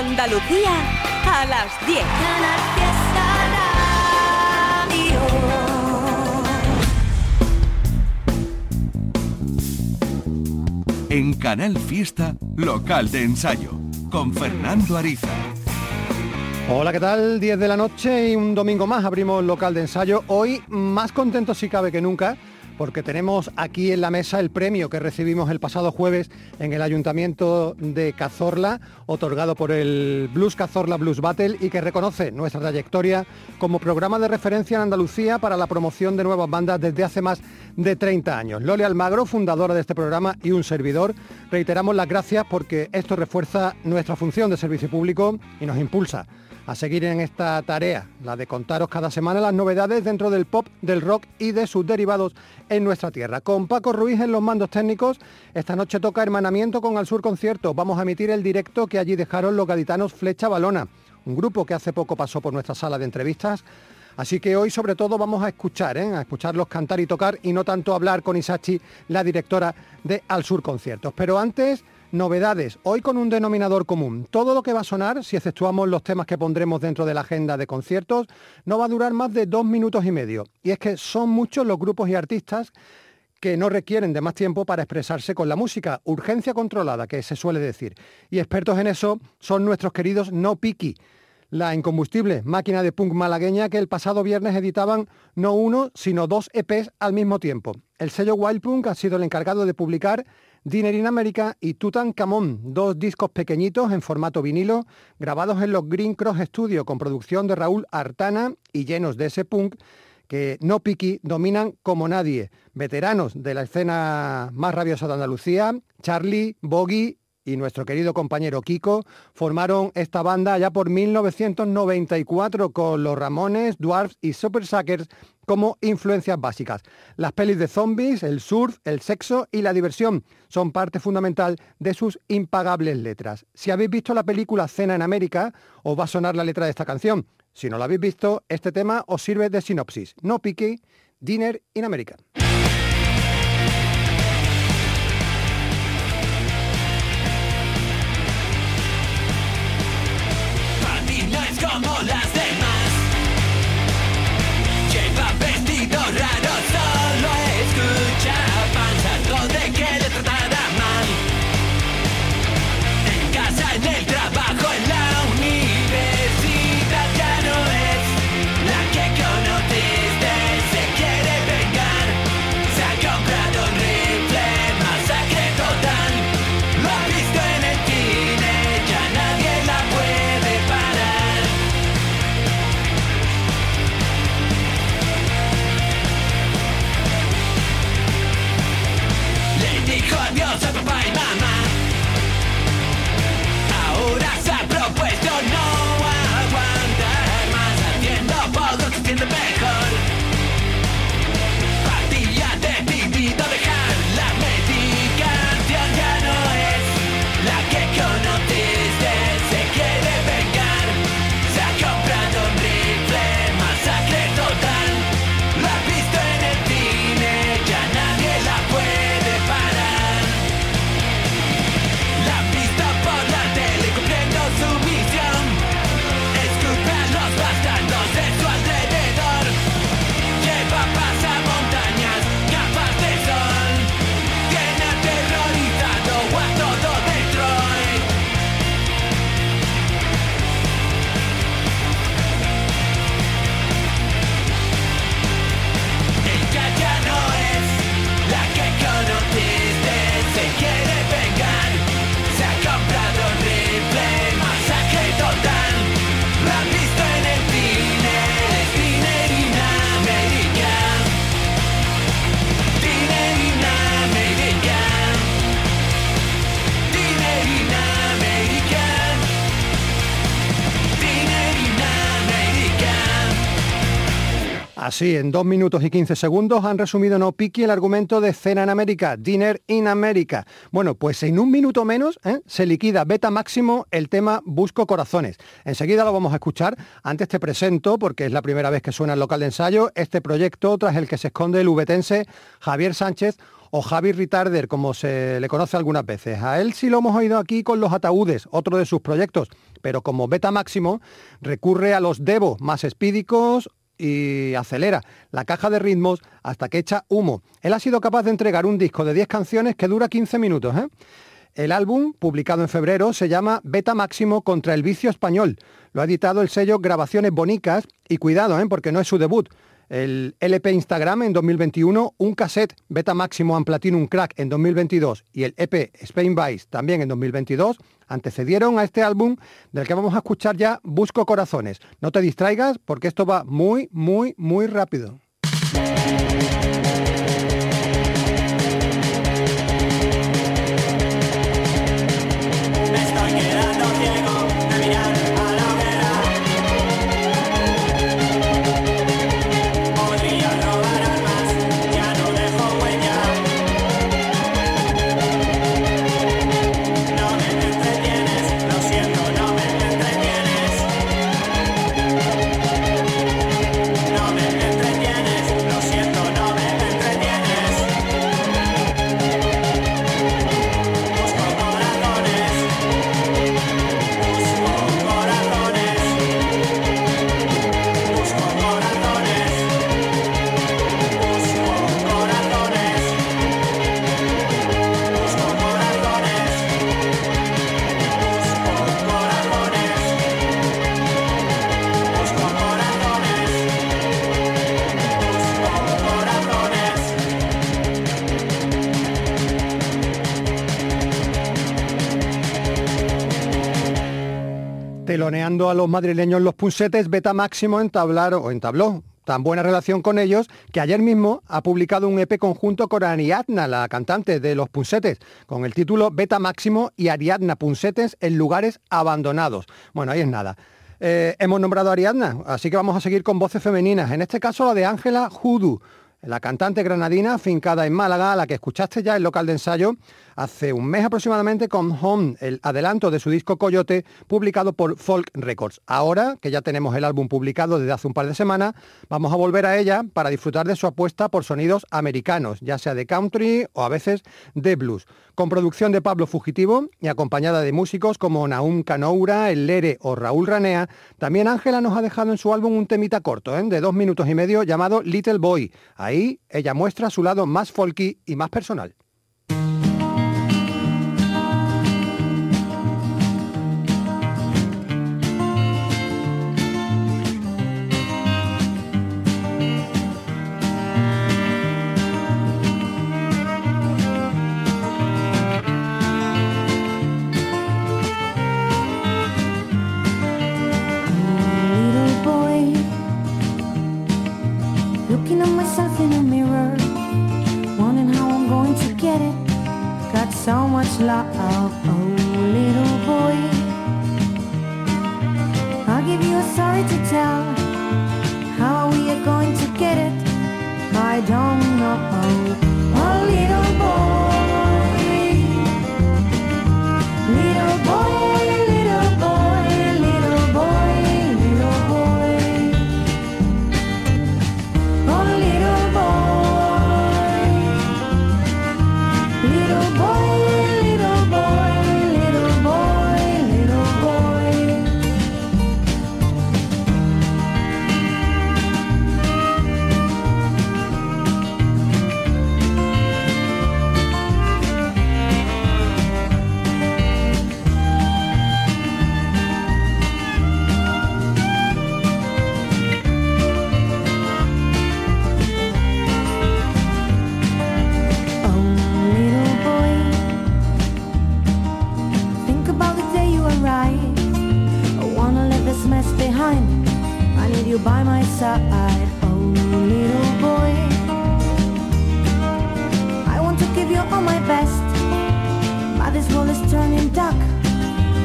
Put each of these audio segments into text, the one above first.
Andalucía a las 10. En Canal Fiesta, local de ensayo, con Fernando Ariza. Hola, ¿qué tal? 10 de la noche y un domingo más abrimos local de ensayo. Hoy más contentos si cabe que nunca porque tenemos aquí en la mesa el premio que recibimos el pasado jueves en el Ayuntamiento de Cazorla, otorgado por el Blues Cazorla Blues Battle y que reconoce nuestra trayectoria como programa de referencia en Andalucía para la promoción de nuevas bandas desde hace más de 30 años. Loli Almagro, fundadora de este programa y un servidor, reiteramos las gracias porque esto refuerza nuestra función de servicio público y nos impulsa a seguir en esta tarea, la de contaros cada semana las novedades dentro del pop, del rock y de sus derivados en nuestra tierra. Con Paco Ruiz en los mandos técnicos, esta noche toca hermanamiento con Al Sur Concierto. Vamos a emitir el directo que allí dejaron los gaditanos Flecha Balona, un grupo que hace poco pasó por nuestra sala de entrevistas. Así que hoy sobre todo vamos a escuchar, ¿eh? a escucharlos cantar y tocar y no tanto hablar con Isachi, la directora de Al Sur Conciertos. Pero antes Novedades, hoy con un denominador común. Todo lo que va a sonar, si exceptuamos los temas que pondremos dentro de la agenda de conciertos, no va a durar más de dos minutos y medio. Y es que son muchos los grupos y artistas que no requieren de más tiempo para expresarse con la música, urgencia controlada, que se suele decir. Y expertos en eso son nuestros queridos No Piki, la incombustible máquina de punk malagueña que el pasado viernes editaban no uno, sino dos EPs al mismo tiempo. El sello Wild Punk ha sido el encargado de publicar Dinner in America y Tutankamón, dos discos pequeñitos en formato vinilo, grabados en los Green Cross Studio con producción de Raúl Artana y llenos de ese punk que no piqui dominan como nadie. Veteranos de la escena más rabiosa de Andalucía, Charlie, Boggy y nuestro querido compañero Kiko formaron esta banda ya por 1994 con los Ramones, Dwarfs y Super Suckers como influencias básicas. Las pelis de zombies, el surf, el sexo y la diversión son parte fundamental de sus impagables letras. Si habéis visto la película Cena en América, os va a sonar la letra de esta canción. Si no la habéis visto, este tema os sirve de sinopsis. No pique, Dinner in America. Come on, Sí, en dos minutos y 15 segundos han resumido No Piqui el argumento de Cena en América, Dinner in America. Bueno, pues en un minuto menos ¿eh? se liquida beta máximo el tema Busco Corazones. Enseguida lo vamos a escuchar. Antes te presento, porque es la primera vez que suena el local de ensayo, este proyecto tras el que se esconde el ubetense Javier Sánchez o Javi Ritarder, como se le conoce algunas veces. A él sí lo hemos oído aquí con los ataúdes, otro de sus proyectos, pero como beta máximo recurre a los Devo más espídicos y acelera la caja de ritmos hasta que echa humo. Él ha sido capaz de entregar un disco de 10 canciones que dura 15 minutos. ¿eh? El álbum, publicado en febrero, se llama Beta Máximo contra el vicio español. Lo ha editado el sello Grabaciones Bonicas y cuidado, ¿eh? porque no es su debut. El LP Instagram en 2021, un cassette Beta Máximo and Platinum Crack en 2022 y el EP Spain Vice también en 2022 antecedieron a este álbum del que vamos a escuchar ya Busco Corazones. No te distraigas porque esto va muy, muy, muy rápido. A los madrileños los punsetes, Beta Máximo entablaron, o entabló tan buena relación con ellos que ayer mismo ha publicado un EP conjunto con Ariadna, la cantante de Los Punsetes, con el título Beta Máximo y Ariadna Punsetes en lugares abandonados. Bueno, ahí es nada. Eh, hemos nombrado a Ariadna, así que vamos a seguir con voces femeninas, en este caso la de Ángela Judu, la cantante granadina fincada en Málaga, la que escuchaste ya en local de ensayo hace un mes aproximadamente con Home, el adelanto de su disco Coyote, publicado por Folk Records. Ahora, que ya tenemos el álbum publicado desde hace un par de semanas, vamos a volver a ella para disfrutar de su apuesta por sonidos americanos, ya sea de country o a veces de blues. Con producción de Pablo Fugitivo y acompañada de músicos como Naum Canoura, El Lere o Raúl Ranea, también Ángela nos ha dejado en su álbum un temita corto, ¿eh? de dos minutos y medio, llamado Little Boy. Ahí ella muestra su lado más folky y más personal. of oh little boy I'll give you a story to tell. How we are going to get it I don't know. Oh little boy by my side, oh little boy. I want to give you all my best, but this world is turning dark.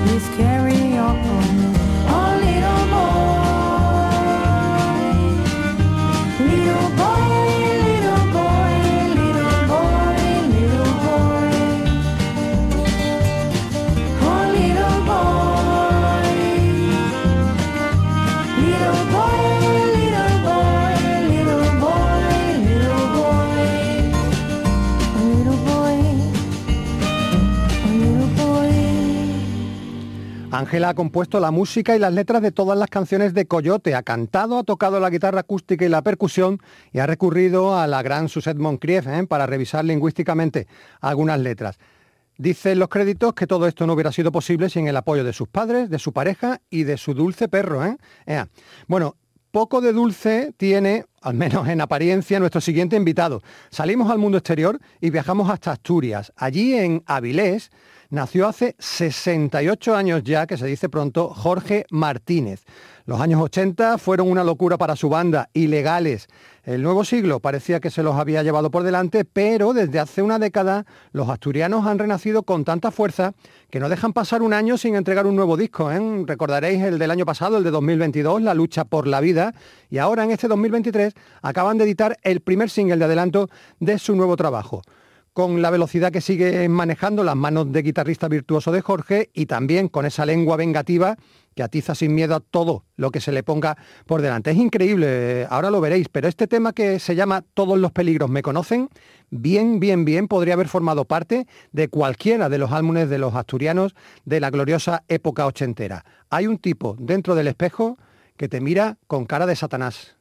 Please carry on. Ángela ha compuesto la música y las letras de todas las canciones de Coyote, ha cantado, ha tocado la guitarra acústica y la percusión y ha recurrido a la gran Suzette Moncrief ¿eh? para revisar lingüísticamente algunas letras. Dicen los créditos que todo esto no hubiera sido posible sin el apoyo de sus padres, de su pareja y de su dulce perro. ¿eh? Bueno, poco de dulce tiene, al menos en apariencia, nuestro siguiente invitado. Salimos al mundo exterior y viajamos hasta Asturias. Allí en Avilés nació hace 68 años ya, que se dice pronto, Jorge Martínez. Los años 80 fueron una locura para su banda, ilegales. El nuevo siglo parecía que se los había llevado por delante, pero desde hace una década los asturianos han renacido con tanta fuerza que no dejan pasar un año sin entregar un nuevo disco. ¿eh? Recordaréis el del año pasado, el de 2022, La lucha por la vida, y ahora en este 2023 acaban de editar el primer single de adelanto de su nuevo trabajo con la velocidad que sigue manejando las manos de guitarrista virtuoso de Jorge y también con esa lengua vengativa que atiza sin miedo a todo lo que se le ponga por delante. Es increíble, ahora lo veréis, pero este tema que se llama Todos los peligros me conocen, bien, bien, bien podría haber formado parte de cualquiera de los álbumes de los asturianos de la gloriosa época ochentera. Hay un tipo dentro del espejo que te mira con cara de Satanás.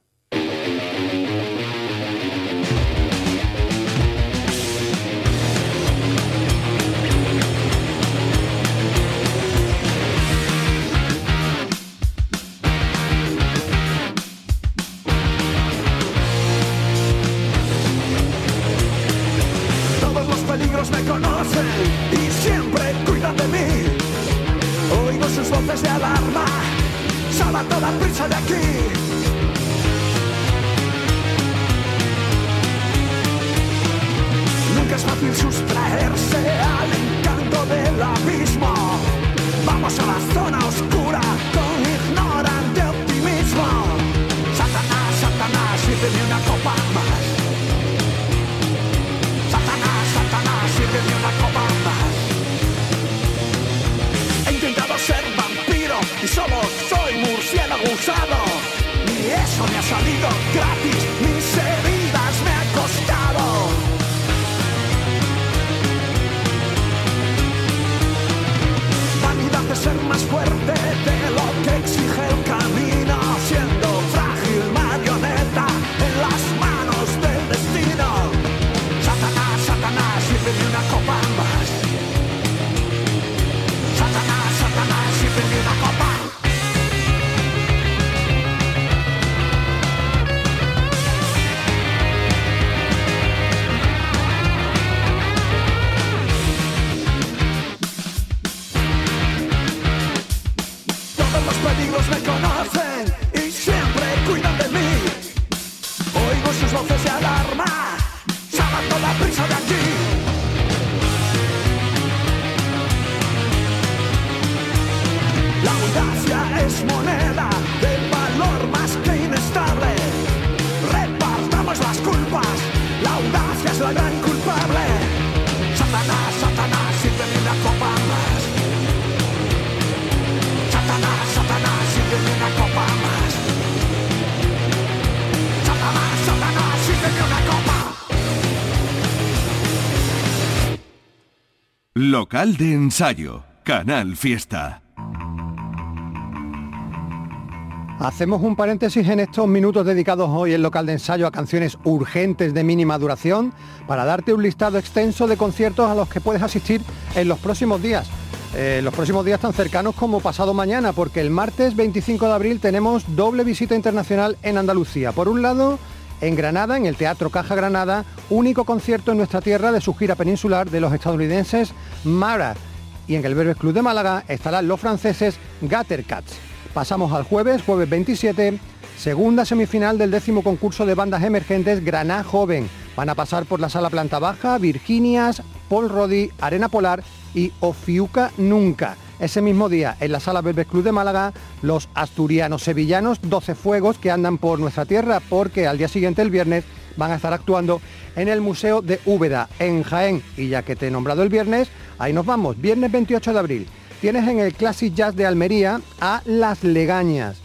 sus voces de alarma, salvando la prisa de aquí. La audacia es moneda de valor más que inestable. Repartamos las culpas, la audacia es la gran culpable. Local de ensayo, Canal Fiesta. Hacemos un paréntesis en estos minutos dedicados hoy en local de ensayo a canciones urgentes de mínima duración para darte un listado extenso de conciertos a los que puedes asistir en los próximos días. Eh, los próximos días tan cercanos como pasado mañana, porque el martes 25 de abril tenemos doble visita internacional en Andalucía. Por un lado, en Granada, en el Teatro Caja Granada, único concierto en nuestra tierra de su gira peninsular de los estadounidenses Mara. Y en el Verbes Club de Málaga estarán los franceses Cats. Pasamos al jueves, jueves 27, segunda semifinal del décimo concurso de bandas emergentes Graná Joven. Van a pasar por la sala planta baja Virginias, Paul Rodi, Arena Polar y Ofiuca Nunca. Ese mismo día, en la Sala Belves Club de Málaga, los asturianos sevillanos 12 fuegos que andan por nuestra tierra porque al día siguiente, el viernes, van a estar actuando en el Museo de Úbeda, en Jaén. Y ya que te he nombrado el viernes, ahí nos vamos, viernes 28 de abril. Tienes en el Classic Jazz de Almería a Las Legañas.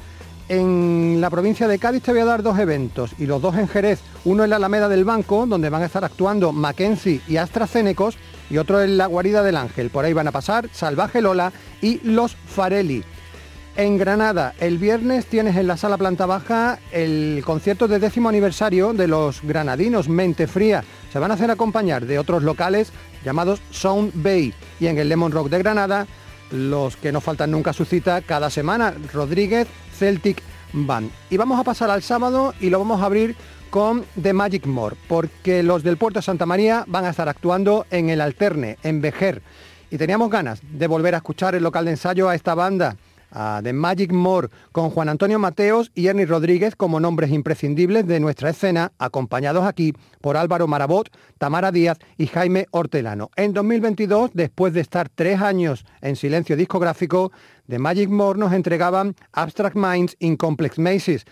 En la provincia de Cádiz te voy a dar dos eventos y los dos en Jerez. Uno en la Alameda del Banco, donde van a estar actuando Mackenzie y AstraZeneca y otro en La Guarida del Ángel. Por ahí van a pasar Salvaje Lola y Los Farelli. En Granada, el viernes tienes en la sala planta baja el concierto de décimo aniversario de los granadinos Mente Fría. Se van a hacer acompañar de otros locales llamados Sound Bay. Y en el Lemon Rock de Granada, los que no faltan nunca su cita cada semana, Rodríguez Celtic Band. Y vamos a pasar al sábado y lo vamos a abrir con The Magic More, porque los del Puerto de Santa María van a estar actuando en el Alterne, en Vejer. Y teníamos ganas de volver a escuchar el local de ensayo a esta banda a The Magic More con Juan Antonio Mateos y Ernie Rodríguez como nombres imprescindibles de nuestra escena, acompañados aquí por Álvaro Marabot, Tamara Díaz y Jaime Hortelano. En 2022, después de estar tres años en silencio discográfico, The Magic More nos entregaban Abstract Minds in Complex Mazes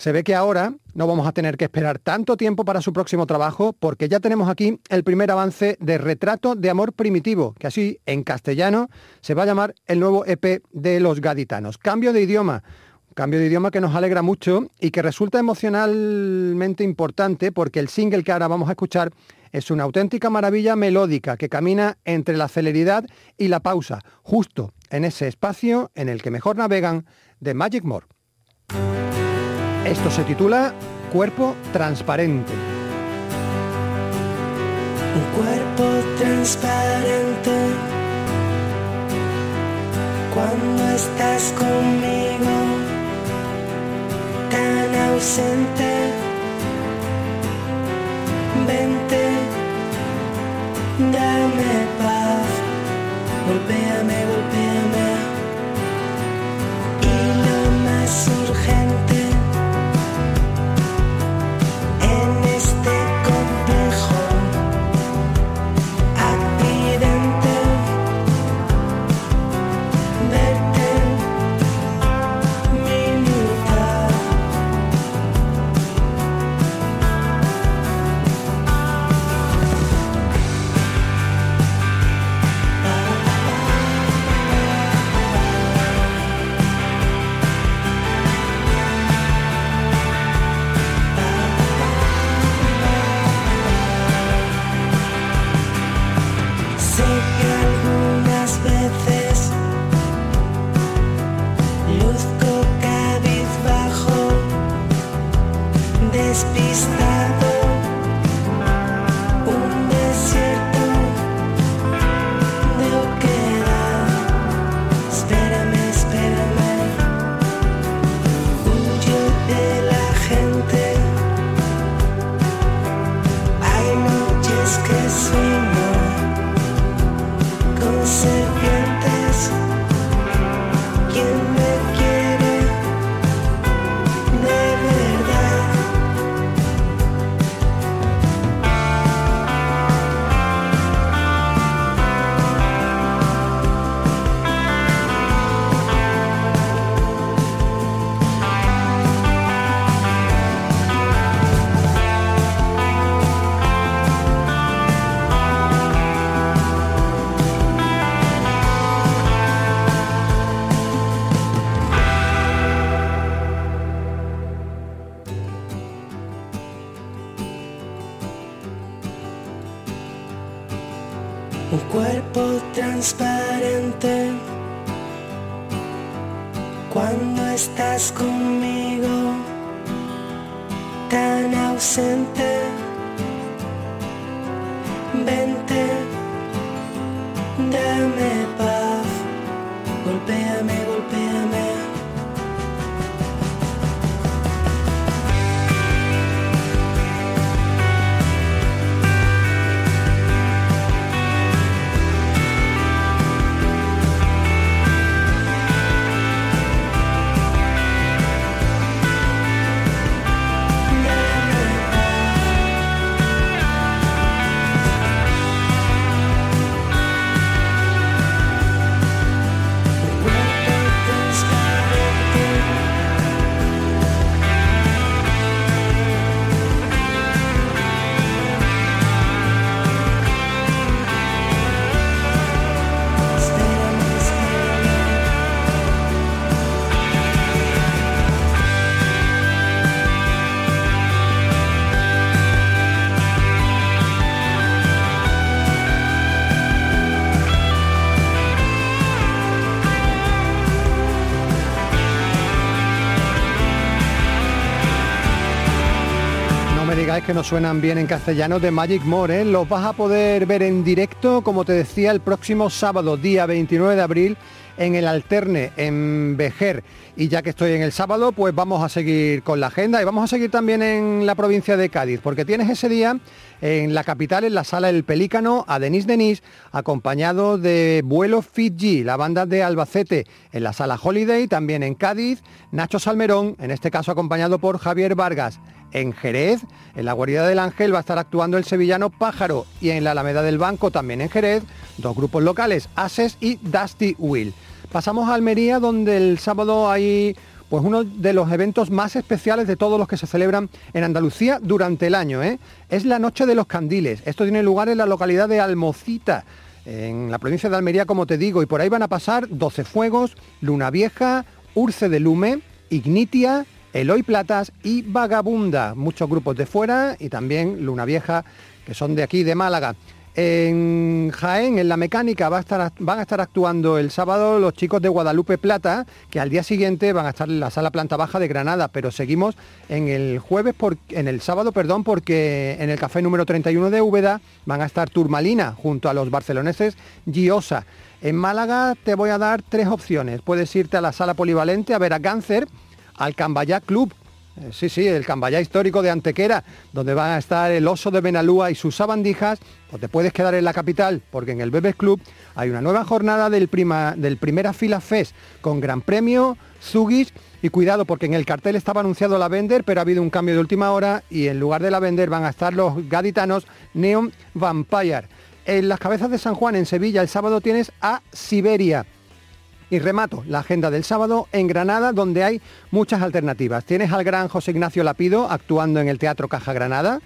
se ve que ahora no vamos a tener que esperar tanto tiempo para su próximo trabajo porque ya tenemos aquí el primer avance de Retrato de Amor Primitivo, que así en castellano se va a llamar el nuevo EP de los gaditanos. Cambio de idioma. Cambio de idioma que nos alegra mucho y que resulta emocionalmente importante porque el single que ahora vamos a escuchar es una auténtica maravilla melódica que camina entre la celeridad y la pausa, justo en ese espacio en el que mejor navegan de Magic More. Esto se titula Cuerpo Transparente. Un cuerpo transparente cuando estás conmigo, tan ausente. Vente, dame paz, golpéame, golpéame. Y lo más cuando estás conmigo, tan ausente. Vente, dame paz, golpéame, golpéame. Que no suenan bien en castellano de Magic More. ¿eh? Los vas a poder ver en directo, como te decía, el próximo sábado, día 29 de abril, en el Alterne, en Vejer. Y ya que estoy en el sábado, pues vamos a seguir con la agenda y vamos a seguir también en la provincia de Cádiz, porque tienes ese día en la capital, en la sala El Pelícano, a Denis Denis, acompañado de Vuelo Fiji, la banda de Albacete, en la sala Holiday, también en Cádiz, Nacho Salmerón, en este caso acompañado por Javier Vargas. En Jerez, en la guarida del Ángel, va a estar actuando el sevillano Pájaro y en la Alameda del Banco, también en Jerez, dos grupos locales, Ases y Dusty Will. Pasamos a Almería, donde el sábado hay pues uno de los eventos más especiales de todos los que se celebran en Andalucía durante el año. ¿eh? Es la Noche de los Candiles. Esto tiene lugar en la localidad de Almocita, en la provincia de Almería, como te digo, y por ahí van a pasar 12 fuegos, Luna Vieja, Urce de Lume, Ignitia, Eloy Platas y Vagabunda. Muchos grupos de fuera y también Luna Vieja, que son de aquí, de Málaga. En Jaén, en la mecánica, va a estar, van a estar actuando el sábado los chicos de Guadalupe Plata, que al día siguiente van a estar en la sala planta baja de Granada, pero seguimos en el jueves, por, en el sábado, perdón, porque en el café número 31 de Úbeda van a estar Turmalina junto a los barceloneses Giosa. En Málaga te voy a dar tres opciones. Puedes irte a la sala polivalente a ver a Cáncer, al Cambayá Club, eh, Sí, sí, el Cambayá histórico de Antequera, donde van a estar el oso de Benalúa y sus sabandijas, o te puedes quedar en la capital, porque en el Bebes Club hay una nueva jornada del, prima, del Primera Fila Fest, con gran premio, Zugis, y cuidado, porque en el cartel estaba anunciado la Vender, pero ha habido un cambio de última hora, y en lugar de la Vender van a estar los gaditanos Neon Vampire. En las cabezas de San Juan, en Sevilla, el sábado tienes a Siberia. Y remato la agenda del sábado en Granada, donde hay muchas alternativas. Tienes al gran José Ignacio Lapido actuando en el Teatro Caja Granada.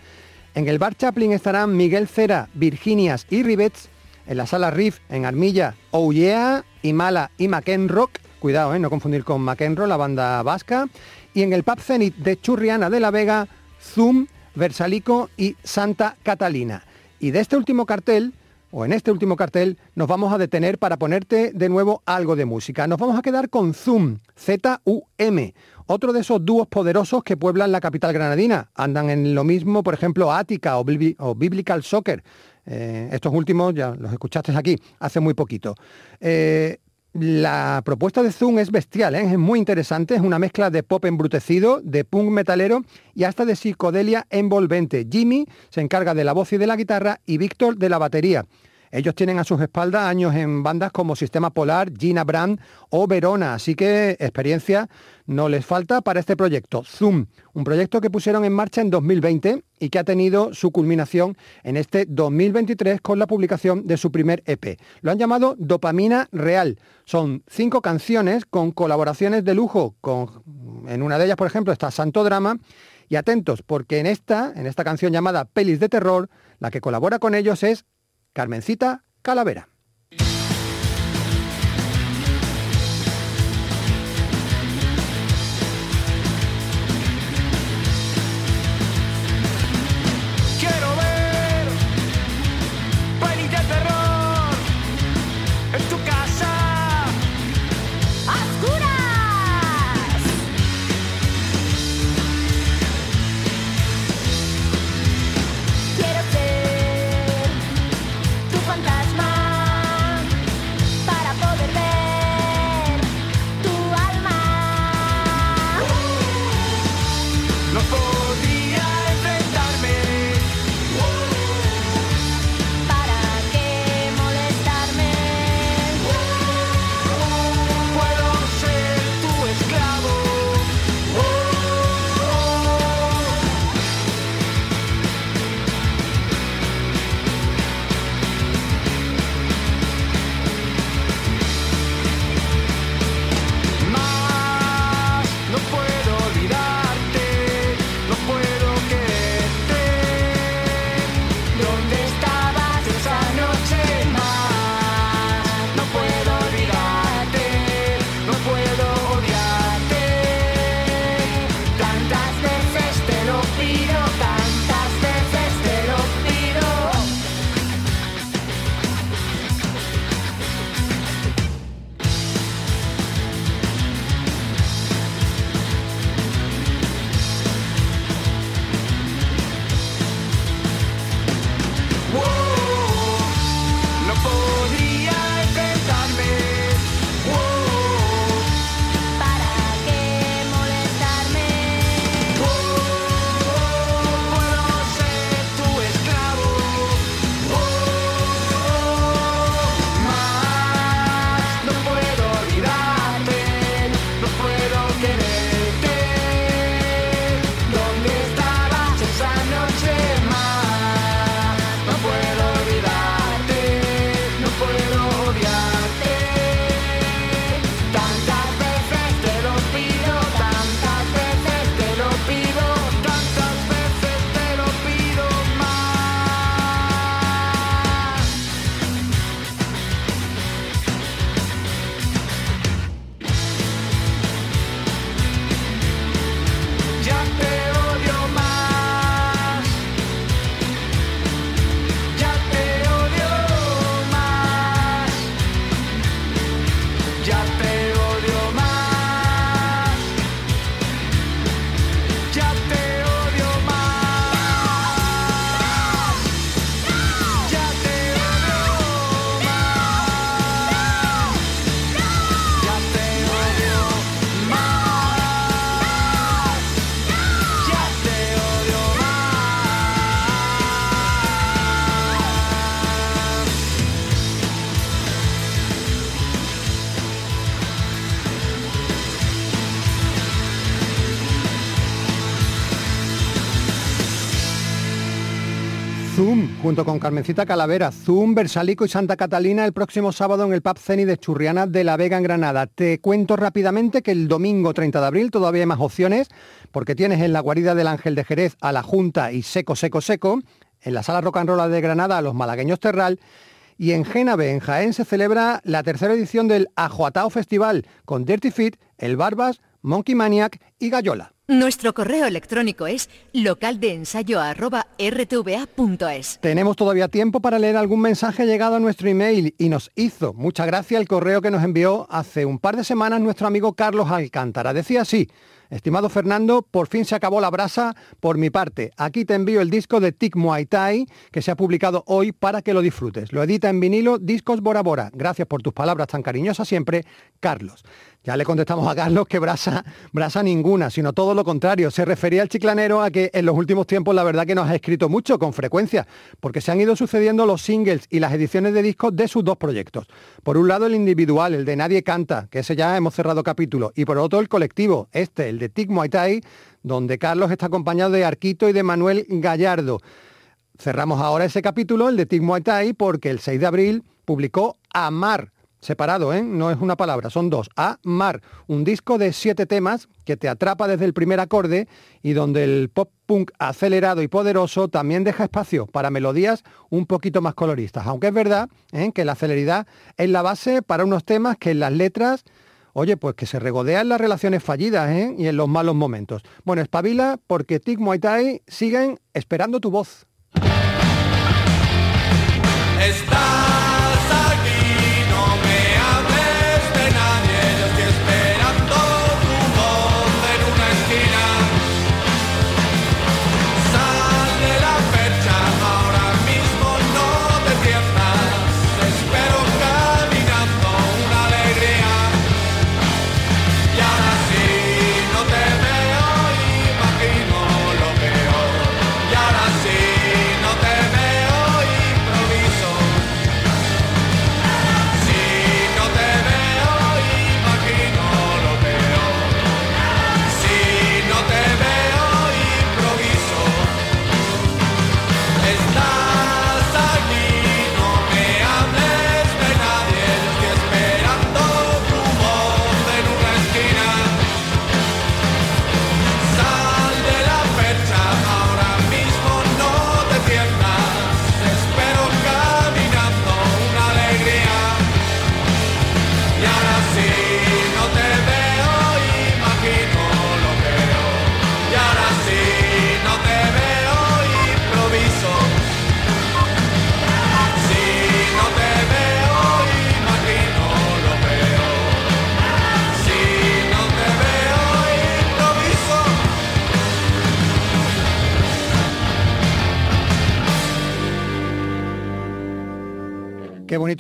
En el Bar Chaplin estarán Miguel Cera, Virginias y Rivets. En la Sala Riff, en Armilla, Yeah, Imala y McEnrock. Cuidado, eh, no confundir con McEnroe, la banda vasca. Y en el Pub Zenit de Churriana de la Vega, Zoom, Versalico y Santa Catalina. Y de este último cartel, o en este último cartel, nos vamos a detener para ponerte de nuevo algo de música. Nos vamos a quedar con Zoom, Z-U-M, otro de esos dúos poderosos que pueblan la capital granadina. Andan en lo mismo, por ejemplo, Ática o, Bibli- o Biblical Soccer. Eh, estos últimos ya los escuchaste aquí hace muy poquito. Eh, la propuesta de Zoom es bestial, ¿eh? es muy interesante, es una mezcla de pop embrutecido, de punk metalero y hasta de psicodelia envolvente. Jimmy se encarga de la voz y de la guitarra y Víctor de la batería. Ellos tienen a sus espaldas años en bandas como Sistema Polar, Gina Brand o Verona, así que experiencia no les falta para este proyecto, Zoom, un proyecto que pusieron en marcha en 2020 y que ha tenido su culminación en este 2023 con la publicación de su primer EP. Lo han llamado Dopamina Real. Son cinco canciones con colaboraciones de lujo, con, en una de ellas, por ejemplo, está Santo Drama, y atentos, porque en esta, en esta canción llamada Pelis de Terror, la que colabora con ellos es Carmencita Calavera. Junto con Carmencita Calavera, Zoom, Versalico y Santa Catalina el próximo sábado en el Pub Ceni de Churriana de la Vega en Granada. Te cuento rápidamente que el domingo 30 de abril todavía hay más opciones, porque tienes en la guarida del Ángel de Jerez a la Junta y Seco, Seco, Seco, en la Sala Rock and Roll de Granada a los malagueños Terral, y en Génave, en Jaén, se celebra la tercera edición del Ajuatao Festival, con Dirty Fit, El Barbas, Monkey Maniac y Gallola. Nuestro correo electrónico es localdeensayo@rtva.es. Tenemos todavía tiempo para leer algún mensaje llegado a nuestro email y nos hizo mucha gracia el correo que nos envió hace un par de semanas nuestro amigo Carlos Alcántara. Decía así, estimado Fernando, por fin se acabó la brasa por mi parte. Aquí te envío el disco de Tic Muay Thai que se ha publicado hoy para que lo disfrutes. Lo edita en vinilo Discos Bora Bora. Gracias por tus palabras tan cariñosas siempre, Carlos. Ya le contestamos a Carlos que brasa, ninguna, sino todo lo contrario. Se refería al chiclanero a que en los últimos tiempos la verdad que nos ha escrito mucho, con frecuencia, porque se han ido sucediendo los singles y las ediciones de discos de sus dos proyectos. Por un lado el individual, el de Nadie Canta, que ese ya hemos cerrado capítulo, y por otro el colectivo, este, el de Tic Muay Thai, donde Carlos está acompañado de Arquito y de Manuel Gallardo. Cerramos ahora ese capítulo, el de Tic Muay Thai, porque el 6 de abril publicó Amar, separado, ¿eh? no es una palabra, son dos. Amar, un disco de siete temas que te atrapa desde el primer acorde y donde el pop punk acelerado y poderoso también deja espacio para melodías un poquito más coloristas. Aunque es verdad ¿eh? que la celeridad es la base para unos temas que en las letras Oye, pues que se regodean las relaciones fallidas ¿eh? y en los malos momentos. Bueno, espabila porque Tic Muay siguen esperando tu voz.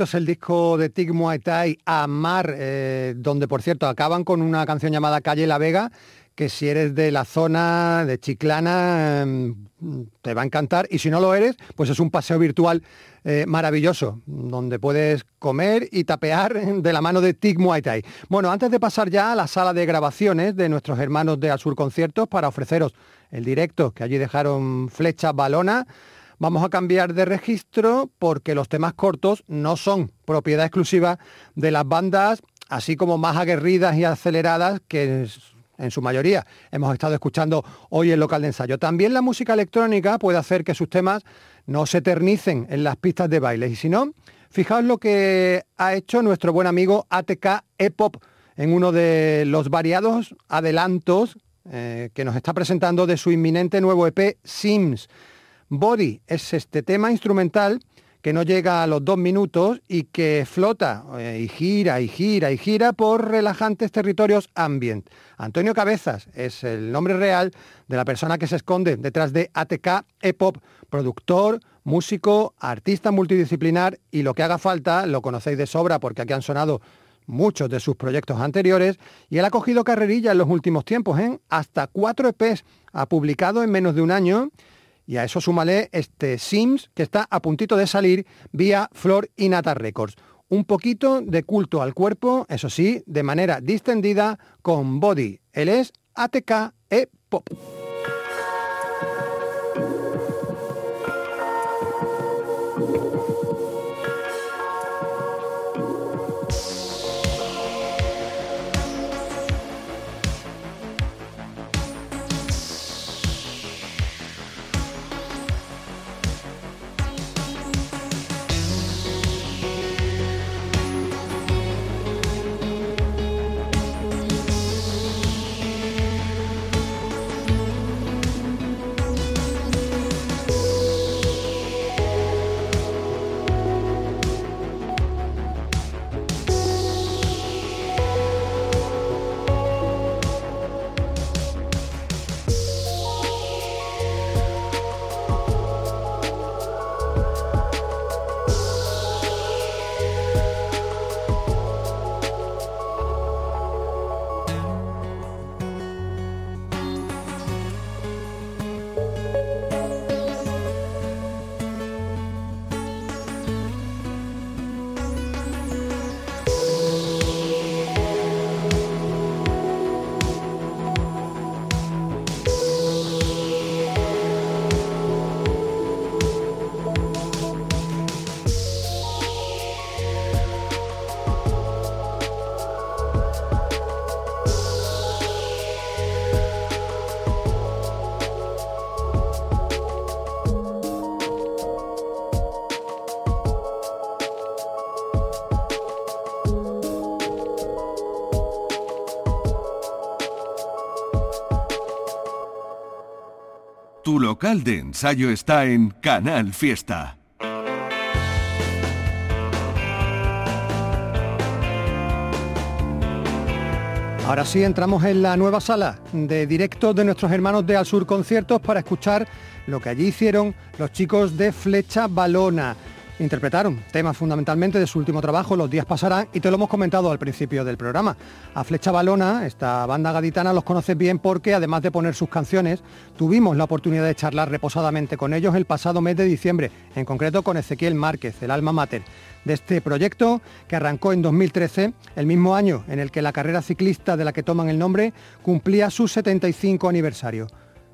Es el disco de Tic Muay Thai, Amar, eh, donde por cierto acaban con una canción llamada Calle La Vega, que si eres de la zona de Chiclana eh, te va a encantar y si no lo eres, pues es un paseo virtual eh, maravilloso, donde puedes comer y tapear de la mano de Tic Muay Thai. Bueno, antes de pasar ya a la sala de grabaciones de nuestros hermanos de Asur Conciertos para ofreceros el directo, que allí dejaron flecha balona, Vamos a cambiar de registro porque los temas cortos no son propiedad exclusiva de las bandas, así como más aguerridas y aceleradas que en su mayoría hemos estado escuchando hoy en local de ensayo. También la música electrónica puede hacer que sus temas no se eternicen en las pistas de baile. Y si no, fijaos lo que ha hecho nuestro buen amigo ATK Epop en uno de los variados adelantos eh, que nos está presentando de su inminente nuevo EP Sims. Body es este tema instrumental que no llega a los dos minutos y que flota eh, y gira y gira y gira por relajantes territorios ambient. Antonio Cabezas es el nombre real de la persona que se esconde detrás de ATK E-Pop, productor, músico, artista multidisciplinar y lo que haga falta, lo conocéis de sobra porque aquí han sonado muchos de sus proyectos anteriores y él ha cogido carrerilla en los últimos tiempos, ¿eh? hasta cuatro EPs ha publicado en menos de un año y a eso súmale este Sims que está a puntito de salir vía Flor y Nata Records. Un poquito de culto al cuerpo, eso sí, de manera distendida con Body. Él es ATK E Pop. Tu local de ensayo está en Canal Fiesta. Ahora sí, entramos en la nueva sala de directo de nuestros hermanos de Al Sur Conciertos para escuchar lo que allí hicieron los chicos de Flecha Balona. Interpretaron temas fundamentalmente de su último trabajo, Los días pasarán, y te lo hemos comentado al principio del programa. A Flecha Balona, esta banda gaditana, los conoces bien porque, además de poner sus canciones, tuvimos la oportunidad de charlar reposadamente con ellos el pasado mes de diciembre, en concreto con Ezequiel Márquez, el alma mater de este proyecto que arrancó en 2013, el mismo año en el que la carrera ciclista de la que toman el nombre cumplía su 75 aniversario.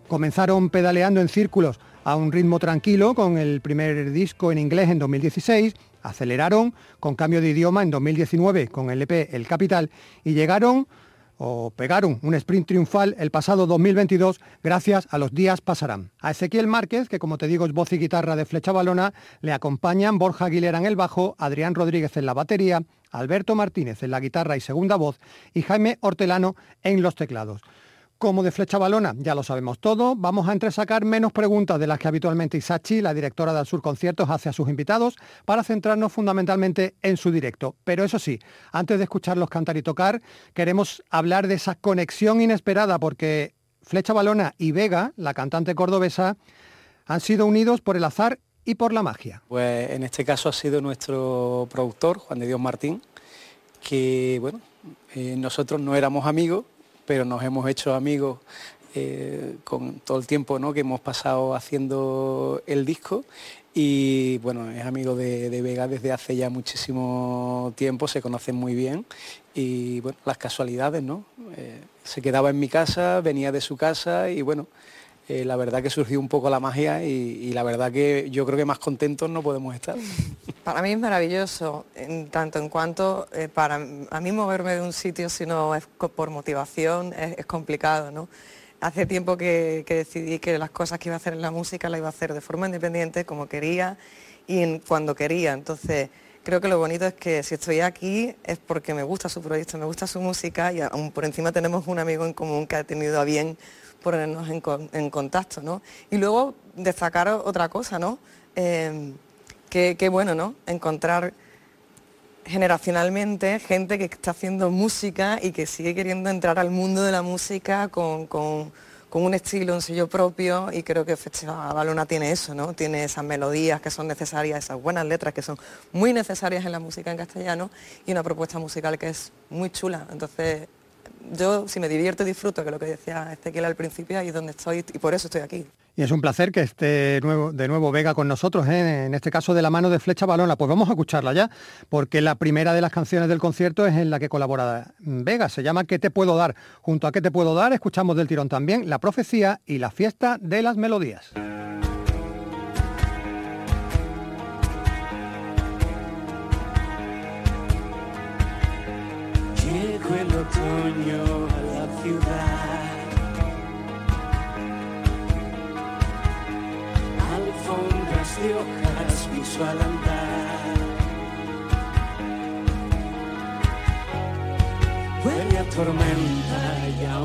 Comenzaron pedaleando en círculos a un ritmo tranquilo con el primer disco en inglés en 2016, aceleraron con cambio de idioma en 2019 con el EP El Capital y llegaron o pegaron un sprint triunfal el pasado 2022 gracias a Los días pasarán. A Ezequiel Márquez, que como te digo es voz y guitarra de Flecha Balona, le acompañan Borja Aguilera en el bajo, Adrián Rodríguez en la batería, Alberto Martínez en la guitarra y segunda voz y Jaime Hortelano en los teclados. Como de flecha balona, ya lo sabemos todo, vamos a entresacar menos preguntas de las que habitualmente Isachi, la directora del Sur Conciertos, hace a sus invitados para centrarnos fundamentalmente en su directo. Pero eso sí, antes de escucharlos cantar y tocar, queremos hablar de esa conexión inesperada porque Flecha Balona y Vega, la cantante cordobesa, han sido unidos por el azar y por la magia. Pues en este caso ha sido nuestro productor, Juan de Dios Martín, que bueno, eh, nosotros no éramos amigos, pero nos hemos hecho amigos eh, con todo el tiempo ¿no? que hemos pasado haciendo el disco y bueno, es amigo de, Vega desde hace ya muchísimo tiempo, se conocen muy bien y bueno, las casualidades, ¿no? Eh, se quedaba en mi casa, venía de su casa y bueno, eh, la verdad que surgió un poco la magia y, la verdad que yo creo que más contentos no podemos estar. Para mí es maravilloso, en tanto en cuanto eh, para a mí moverme de un sitio si no es por motivación es, complicado, ¿no? Hace tiempo que, decidí que las cosas que iba a hacer en la música las iba a hacer de forma independiente, como quería y cuando quería. Entonces, creo que lo bonito es que si estoy aquí es porque me gusta su proyecto, me gusta su música y aún por encima tenemos un amigo en común que ha tenido a bien ponernos en, en contacto, ¿no? Y luego destacar otra cosa, ¿no? Eh, bueno, ¿no? Encontrar generacionalmente gente que está haciendo música y que sigue queriendo entrar al mundo de la música con, con- con un estilo, un sello propio y creo que Festival Balona tiene eso, ¿no? Tiene esas melodías que son necesarias, esas buenas letras que son muy necesarias en la música en castellano y una propuesta musical que es muy chula. Entonces, yo si me divierto disfruto, que lo que decía Ezequiel al principio, ahí es donde estoy y por eso estoy aquí. Y es un placer que esté nuevo, de nuevo Vega con nosotros, ¿eh? en este caso de la mano de Flecha Balona. Pues vamos a escucharla ya, porque la primera de las canciones del concierto es en la que colabora Vega. Se llama ¿Qué te puedo dar? Junto a ¿Qué te puedo dar? Escuchamos del tirón también La profecía y la fiesta de las melodías. Llegó el otoño a la ciudad. Alfombras de hojas piso al andar. Huele a tormenta y a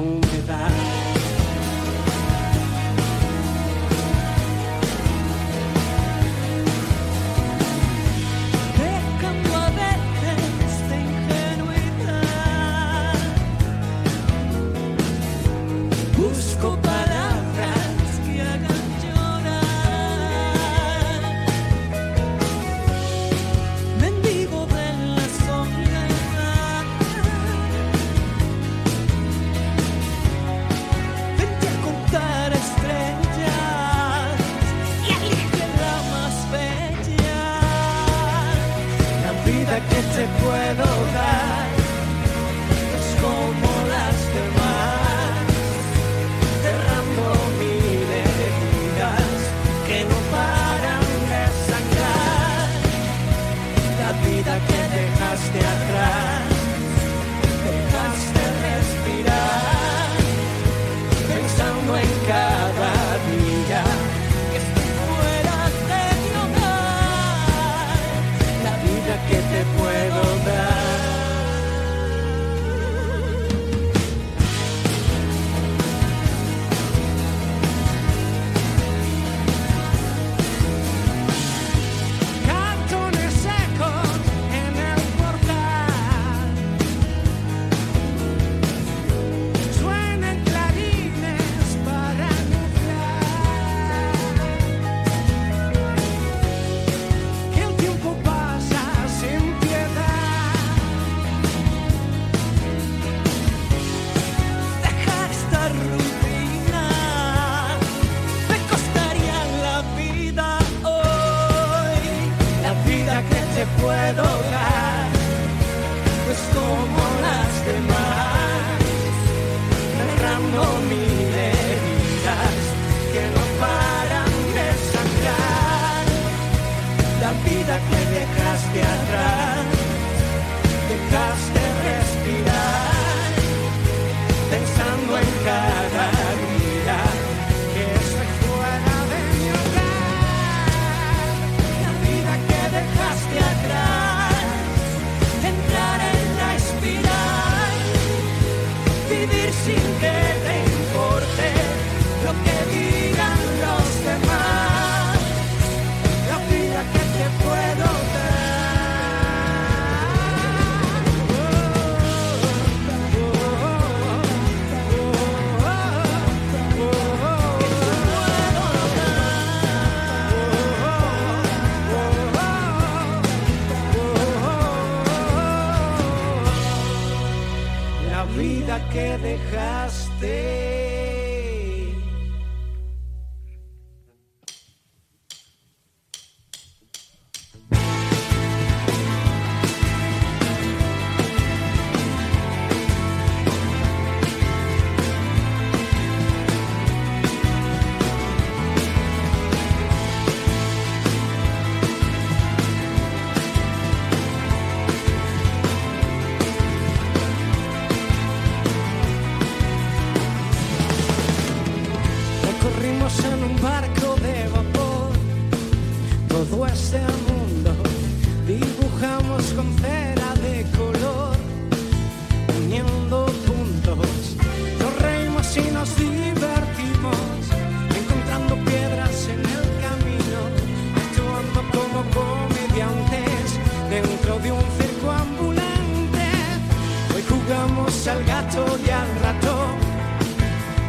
Al gato y al ratón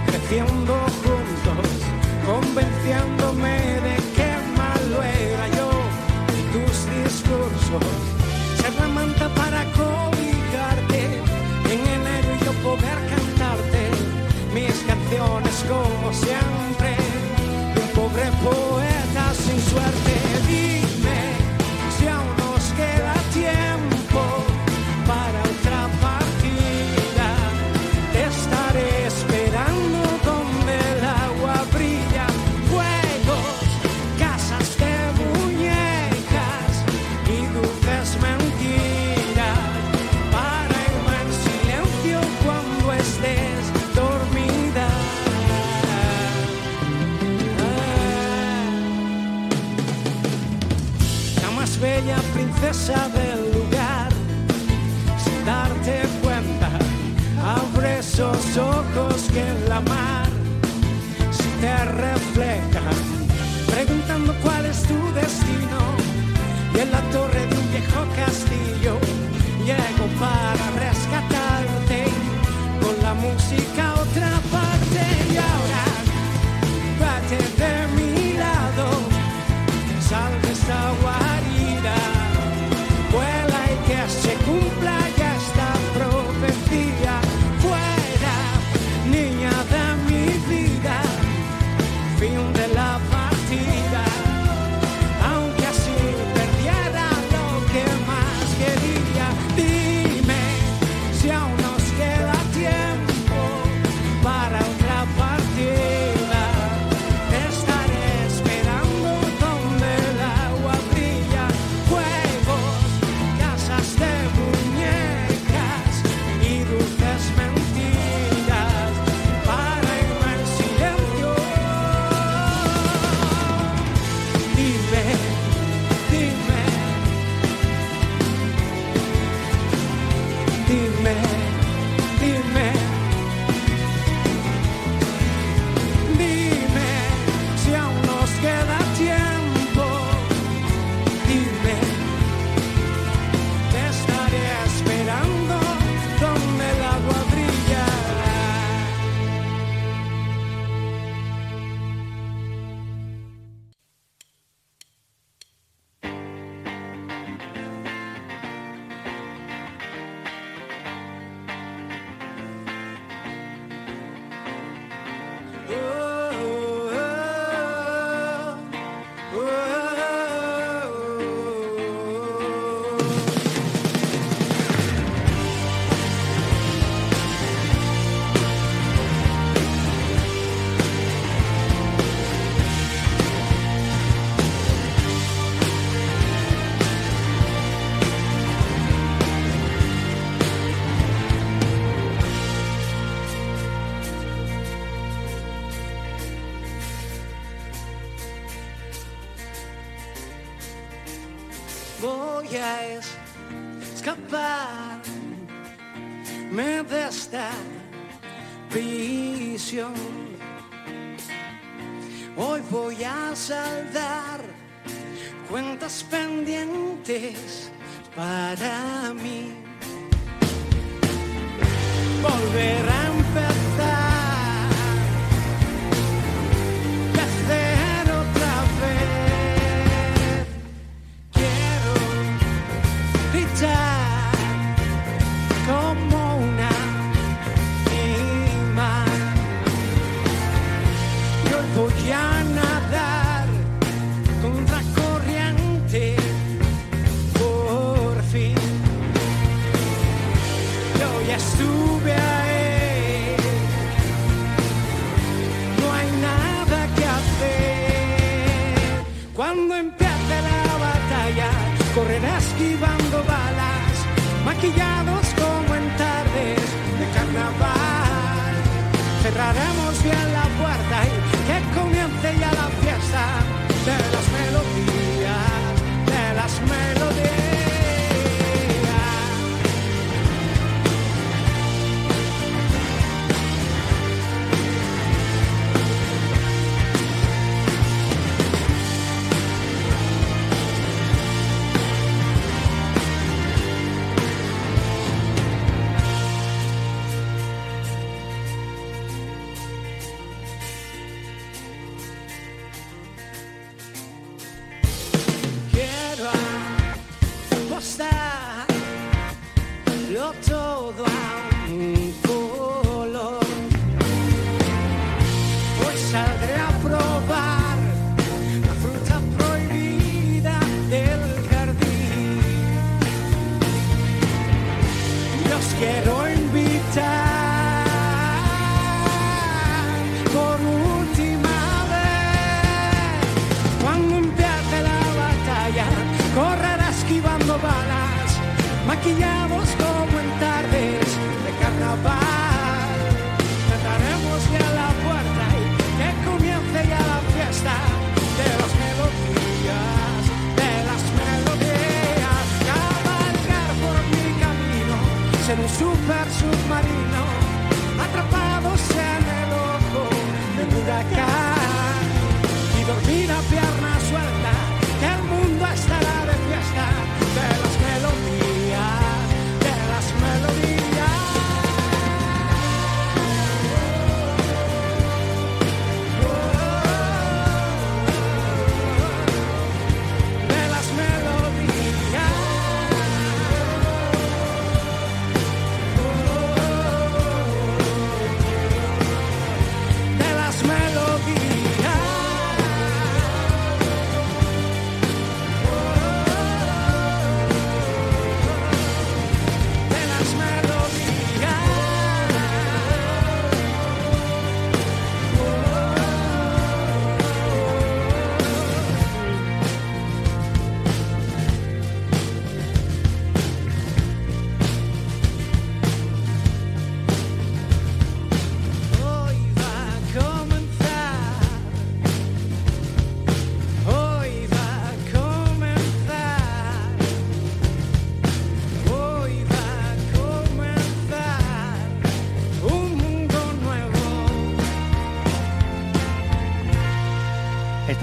creciendo juntos, convenciéndome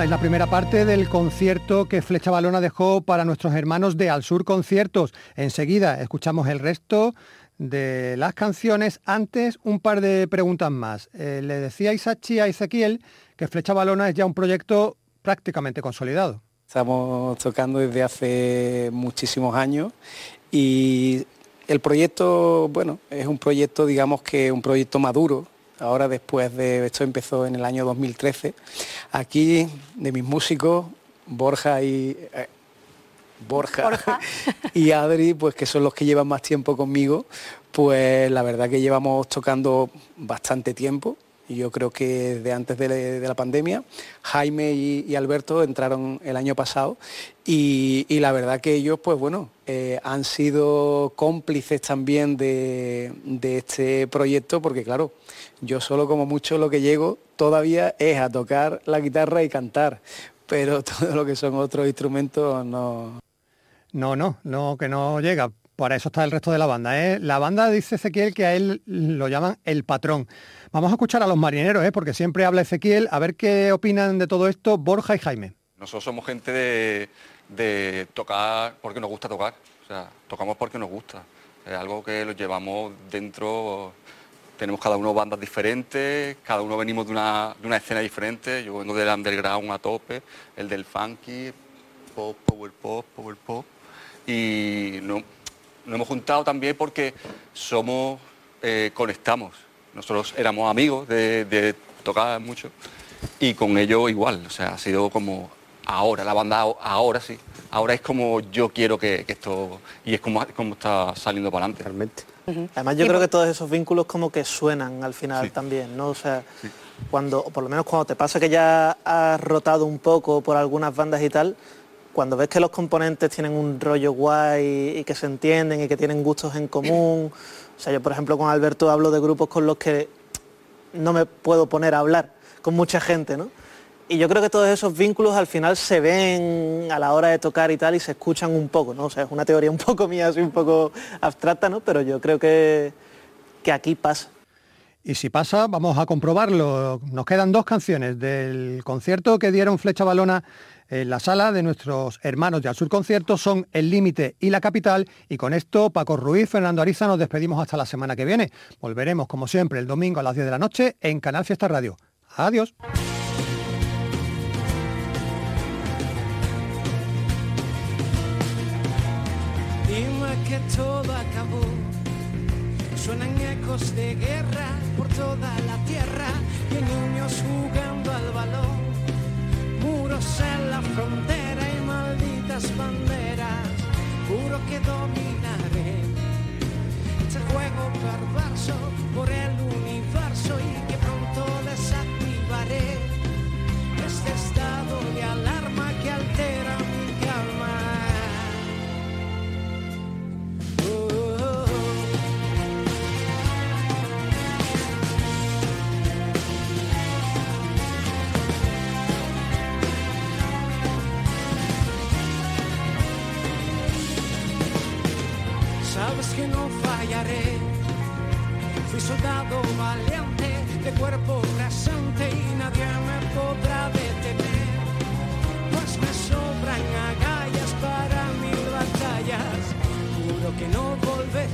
Es la primera parte del concierto que Flecha Balona dejó para nuestros hermanos de Al Sur Conciertos. Enseguida escuchamos el resto de las canciones. Antes, un par de preguntas más. Eh, le decía Isachi a Ezequiel que Flecha Balona es ya un proyecto prácticamente consolidado. Estamos tocando desde hace muchísimos años y el proyecto, bueno, es un proyecto, digamos que un proyecto maduro. Ahora después de, esto empezó en el año 2013. Aquí, de mis músicos, Borja y... eh, Borja, Borja. y Adri, pues que son los que llevan más tiempo conmigo, pues la verdad que llevamos tocando bastante tiempo. Yo creo que desde antes de, la pandemia, Jaime y, Alberto entraron el año pasado y, la verdad que ellos, pues bueno, eh, han sido cómplices también de, de este proyecto porque claro, yo solo como mucho lo que llego todavía es a tocar la guitarra y cantar, pero todo lo que son otros instrumentos no, No, no, no, que no llega. Para eso está el resto de la banda. ¿eh? La banda dice Ezequiel que a él lo llaman el patrón. Vamos a escuchar a los marineros, ¿eh? porque siempre habla Ezequiel, a ver qué opinan de todo esto Borja y Jaime. Nosotros somos gente de, tocar porque nos gusta tocar. O sea, tocamos porque nos gusta. Es algo que lo llevamos dentro. Tenemos cada uno bandas diferentes, cada uno venimos de una, de una escena diferente. Yo vengo del underground a tope, el del funky, pop, power pop, power pop. Y no, nos hemos juntado también porque somos, eh, conectamos. Nosotros éramos amigos de, de tocar mucho y con ellos igual. O sea, ha sido como ahora, la banda ahora sí. Ahora es como yo quiero que, que esto... Y es como, como está saliendo para adelante. Realmente. Además yo creo que todos esos vínculos como que suenan al final también, ¿no? O sea, cuando, o por lo menos cuando te pasa que ya has rotado un poco por algunas bandas y tal, cuando ves que los componentes tienen un rollo guay y que se entienden y que tienen gustos en común, o sea, yo por ejemplo con Alberto hablo de grupos con los que no me puedo poner a hablar con mucha gente, ¿no? Y yo creo que todos esos vínculos al final se ven a la hora de tocar y tal y se escuchan un poco, ¿no? O sea, es una teoría un poco mía, así un poco abstracta, ¿no? Pero yo creo que, que aquí pasa. Y si pasa, vamos a comprobarlo. Nos quedan dos canciones del concierto que dieron Flecha Balona en la sala de nuestros hermanos de Al Sur Concierto. Son El Límite y La Capital. Y con esto, Paco Ruiz, Fernando Ariza, nos despedimos hasta la semana que viene. Volveremos, como siempre, el domingo a las 10 de la noche en Canal Fiesta Radio. Adiós. Suenan ecos de guerra por toda la tierra niños. En la frontera y malditas banderas. Juro que dominaré este juego perverso por el universo y que pronto desactivaré este no fallaré. Fui soldado valiente, de cuerpo rasante y nadie me podrá detener. Pues me sobran agallas para mis batallas. Juro que no volveré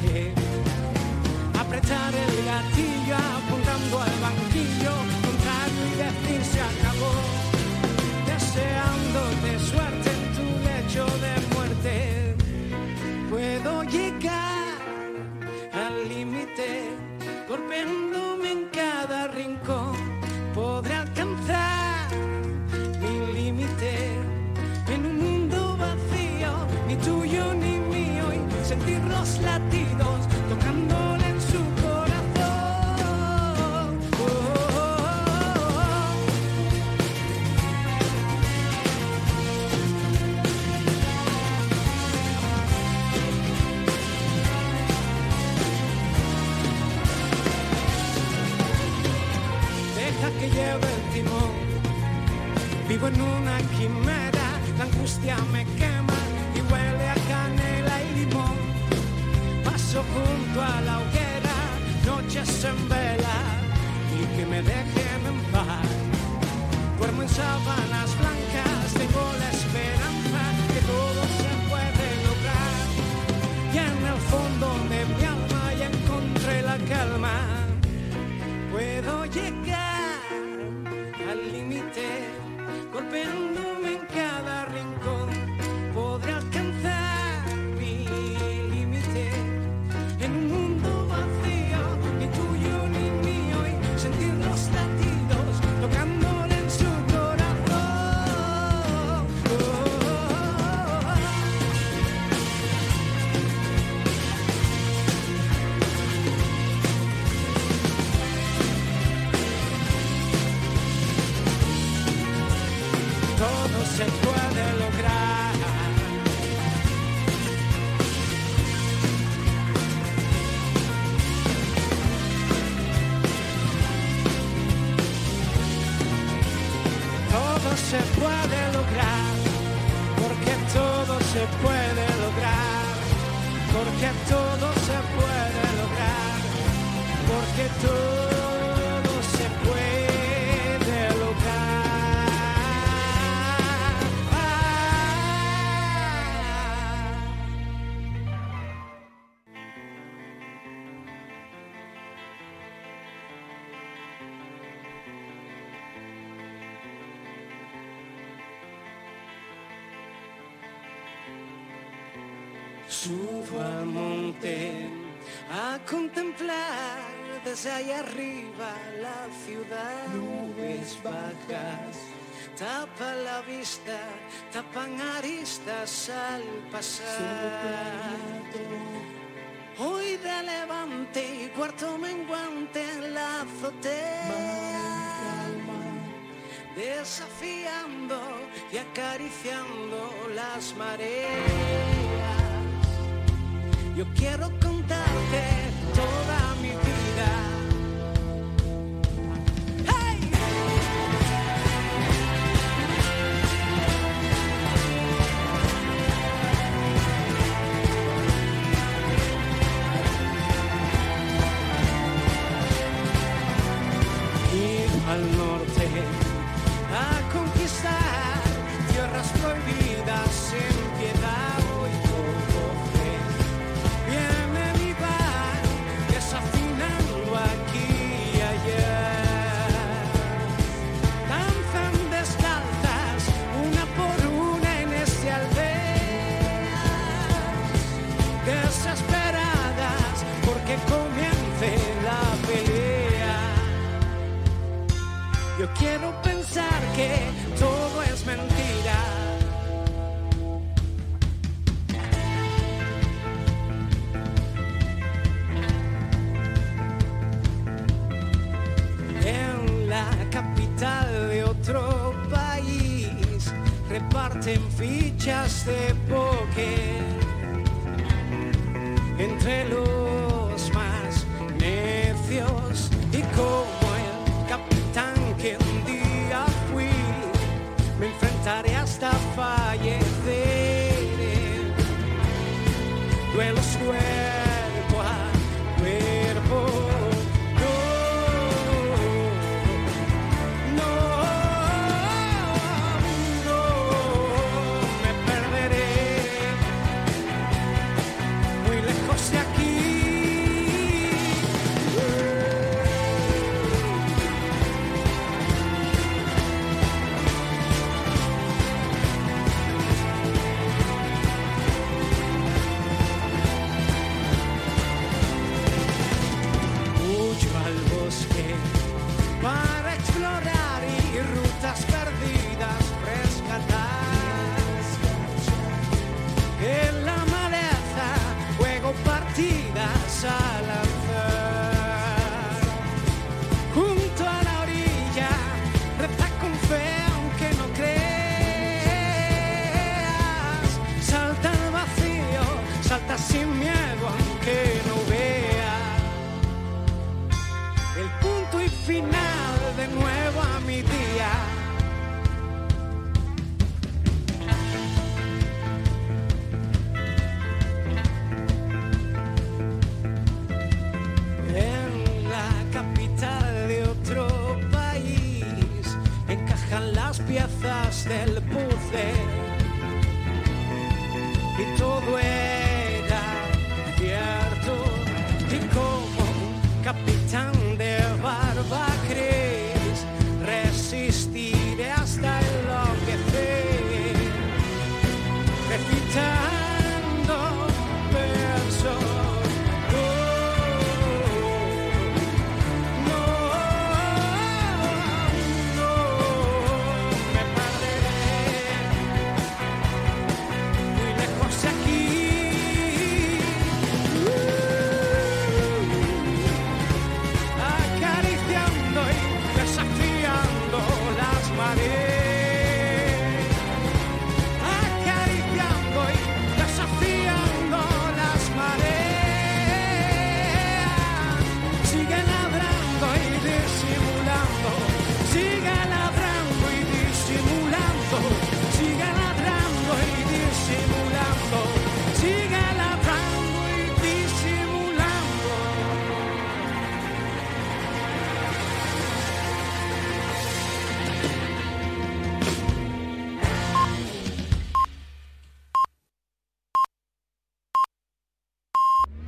una quimera, la angustia me quema y huele a canela y limón. Paso junto a la hoguera, noches en vela y que me dejen en paz. Duermo en sábanas blancas, tengo la esperanza que todo se puede lograr. Y en el fondo de mi alma ya encontré la calma puedo llegar been todo se puede lograr. Todo se puede lograr, porque todo se puede lograr, porque todo se puede lograr, porque todo contemplar desde ahí arriba la ciudad. Nubes bajas tapan la vista, tapan aristas al pasar. Hoy de levante y cuarto menguante en la azotea desafiando y acariciando las mareas. Yo quiero contarte toda tierras prohibidas sin